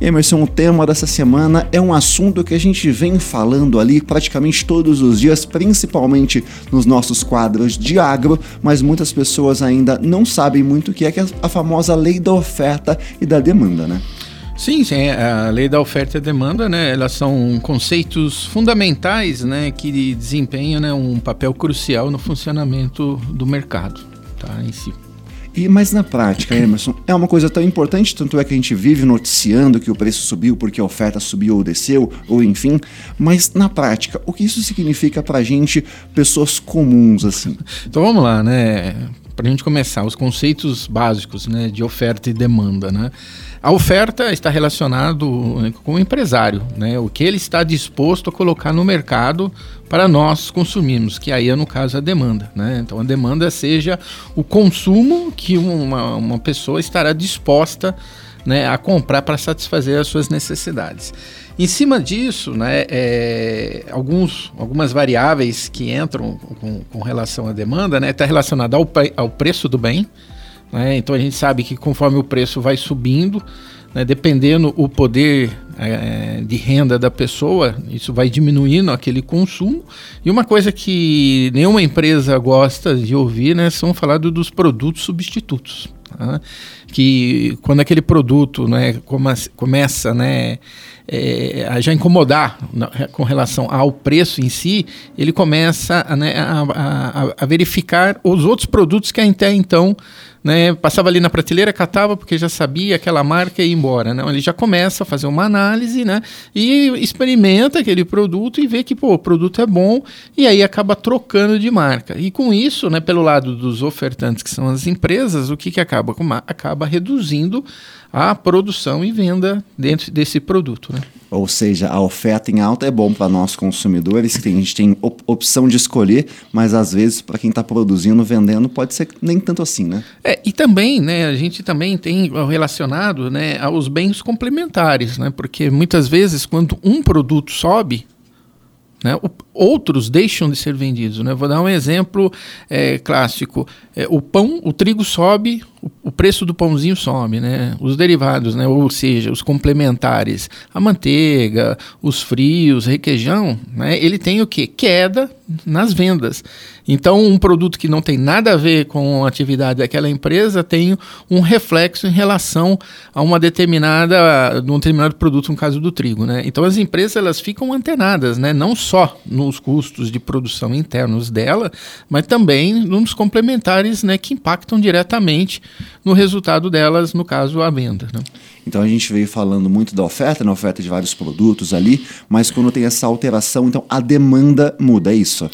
Emerson, o tema dessa semana é um assunto que a gente vem falando ali praticamente todos os dias, principalmente nos nossos quadros de agro, mas muitas pessoas ainda não sabem muito o que é, é a famosa lei da oferta e da demanda, né? Sim, sim, a lei da oferta e demanda, né, elas são conceitos fundamentais, né, que desempenham né, um papel crucial no funcionamento do mercado, tá, em si. E, mas na prática, Emerson, é uma coisa tão importante, tanto é que a gente vive noticiando que o preço subiu porque a oferta subiu ou desceu, ou enfim, mas na prática, o que isso significa pra gente, pessoas comuns, assim? Então vamos lá, né? Pra gente começar, os conceitos básicos né, de oferta e demanda, né? A oferta está relacionado né, com o empresário, né? O que ele está disposto a colocar no mercado para nós consumirmos, que aí é no caso a demanda, né? Então a demanda seja o consumo que uma, uma pessoa estará disposta né, a comprar para satisfazer as suas necessidades. Em cima disso, né, é, alguns, algumas variáveis que entram com, com relação à demanda, né, está relacionada ao, ao preço do bem, né? Então a gente sabe que conforme o preço vai subindo, né, dependendo o poder é, de renda da pessoa, isso vai diminuindo aquele consumo. E uma coisa que nenhuma empresa gosta de ouvir né, são falar dos produtos substitutos. Tá? Que quando aquele produto né, come, começa né, é, a já incomodar com relação ao preço em si, ele começa né, a, a, a verificar os outros produtos que até então né, passava ali na prateleira, catava porque já sabia aquela marca e ia embora, né? Ele já começa a fazer uma análise, né? E experimenta aquele produto e vê que pô, o produto é bom e aí acaba trocando de marca. E com isso, né, pelo lado dos ofertantes, que são as empresas, o que, que acaba? Acaba reduzindo a produção e venda dentro desse produto. Né? Ou seja, a oferta em alta é bom para nós consumidores, que a gente tem op opção de escolher, mas às vezes para quem está produzindo, vendendo, pode ser nem tanto assim, né? É, e também, né, a gente também tem relacionado né, aos bens complementares, né? Porque muitas vezes quando um produto sobe, né? Outros deixam de ser vendidos. Né? Vou dar um exemplo é, clássico. É, o pão, o trigo sobe, o, preço do pãozinho sobe. Né? Os derivados, né? ou seja, os complementares, a manteiga, os frios, requeijão, né? ele tem o que? Queda nas vendas. Então, um produto que não tem nada a ver com a atividade daquela empresa tem um reflexo em relação a uma determinada, um determinado produto, no caso do trigo. Né? Então, as empresas elas ficam antenadas, né? não só nos custos de produção internos dela, mas também nos complementares né, que impactam diretamente no resultado delas, no caso, a venda. Né? Então a gente veio falando muito da oferta, na oferta de vários produtos ali, mas quando tem essa alteração, então a demanda muda, é isso?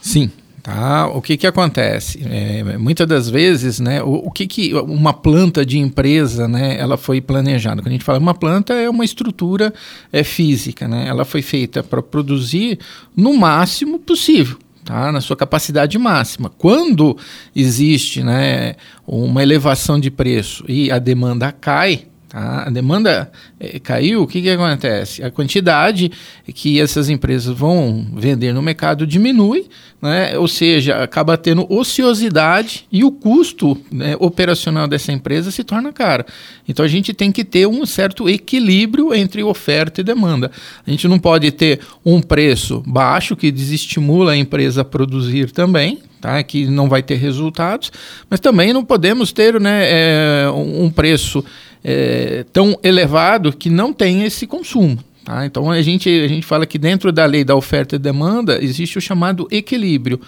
Sim, Tá? O que, que acontece? É, muitas das vezes, né, o, o, que, que uma planta de empresa né, ela foi planejada? Quando a gente fala uma planta, é uma estrutura é, física. Né? Ela foi feita para produzir no máximo possível. Tá, na sua capacidade máxima. Quando existe né, uma elevação de preço e a demanda cai, Tá? A demanda é, caiu, o que, que acontece? A quantidade que essas empresas vão vender no mercado diminui, né? ou seja, acaba tendo ociosidade e o custo né, operacional dessa empresa se torna caro. Então a gente tem que ter um certo equilíbrio entre oferta e demanda. A gente não pode ter um preço baixo que desestimula a empresa a produzir também, tá? que não vai ter resultados, mas também não podemos ter né, é, um preço é, tão elevado que não tem esse consumo. Tá? Então a gente, a gente fala que dentro da lei da oferta e demanda existe o chamado equilíbrio.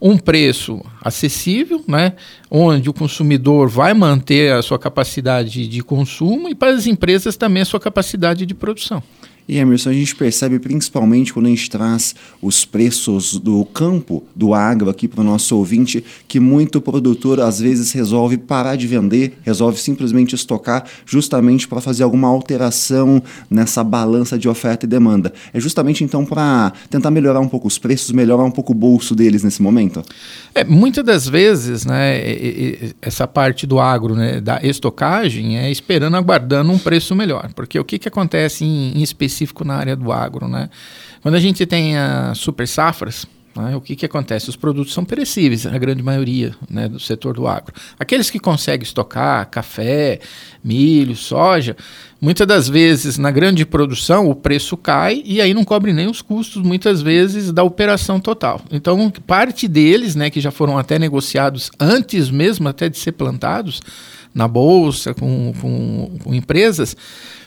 Um preço acessível, né, onde o consumidor vai manter a sua capacidade de consumo e para as empresas também a sua capacidade de produção. E Emerson, a gente percebe principalmente quando a gente traz os preços do campo, do agro aqui para o nosso ouvinte, que muito produtor às vezes resolve parar de vender, resolve simplesmente estocar justamente para fazer alguma alteração nessa balança de oferta e demanda. É justamente então para tentar melhorar um pouco os preços, melhorar um pouco o bolso deles nesse momento? É, muitas das vezes, né, essa parte do agro, né, da estocagem, é esperando, aguardando um preço melhor. Porque o que, que acontece em, em específico na área do agro? Né? Quando a gente tem as super safras, né, o que, que acontece? Os produtos são perecíveis, a grande maioria né, do setor do agro. Aqueles que conseguem estocar café, milho, soja, muitas das vezes na grande produção o preço cai e aí não cobre nem os custos, muitas vezes, da operação total. Então, parte deles, né, que já foram até negociados antes mesmo até de ser plantados, na bolsa, com, com, com empresas,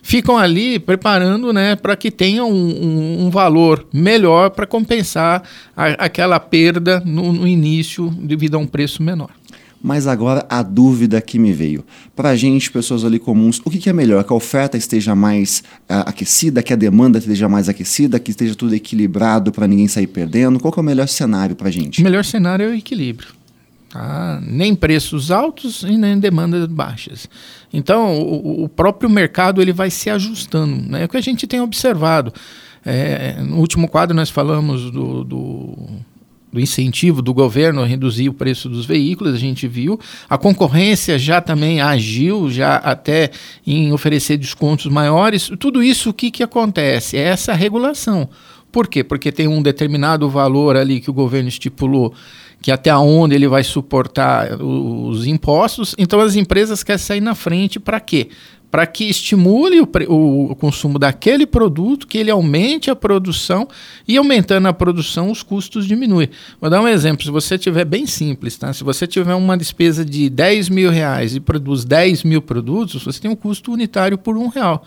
ficam ali preparando né, para que tenham um, um, um valor melhor para compensar a, aquela perda no, no início devido a um preço menor. Mas agora a dúvida que me veio. Para a gente, pessoas ali comuns, o que, que, é melhor? Que a oferta esteja mais uh, aquecida, que a demanda esteja mais aquecida, que esteja tudo equilibrado para ninguém sair perdendo? Qual é o melhor cenário para a gente? O melhor cenário é o equilíbrio. Tá? Nem preços altos e nem demandas baixas. Então, o, o, próprio mercado ele vai se ajustando. Né? É o que a gente tem observado. É, no último quadro, nós falamos do, do, do, incentivo do governo a reduzir o preço dos veículos, a gente viu. A concorrência já também agiu, já até em oferecer descontos maiores. Tudo isso, o que, que acontece? É essa regulação. Por quê? Porque tem um determinado valor ali que o governo estipulou que até onde ele vai suportar os impostos. Então as empresas querem sair na frente para quê? Para que estimule o, o, consumo daquele produto, que ele aumente a produção e aumentando a produção os custos diminuem. Vou dar um exemplo, se você tiver bem simples, tá? se você tiver uma despesa de 10 mil reais e produz 10 mil produtos, você tem um custo unitário por um real.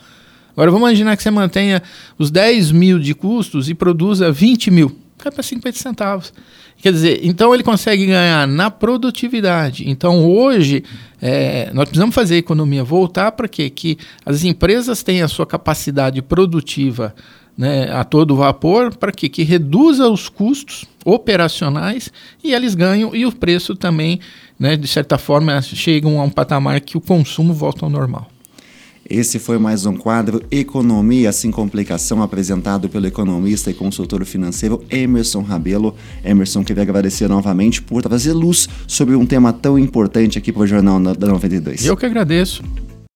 Agora vamos imaginar que você mantenha os 10 mil de custos e produza 20 mil, cai para 50 centavos. Quer dizer, então ele consegue ganhar na produtividade. Então hoje é, nós precisamos fazer a economia voltar para quê? Que as empresas tenham a sua capacidade produtiva né, a todo vapor para que, que reduza os custos operacionais e eles ganham e o preço também, né, de certa forma, chegam a um patamar que o consumo volta ao normal. Esse foi mais um quadro Economia sem Complicação, apresentado pelo economista e consultor financeiro Emerson Rabelo. Emerson, queria agradecer novamente por trazer luz sobre um tema tão importante aqui para o Jornal da 92. Eu que agradeço.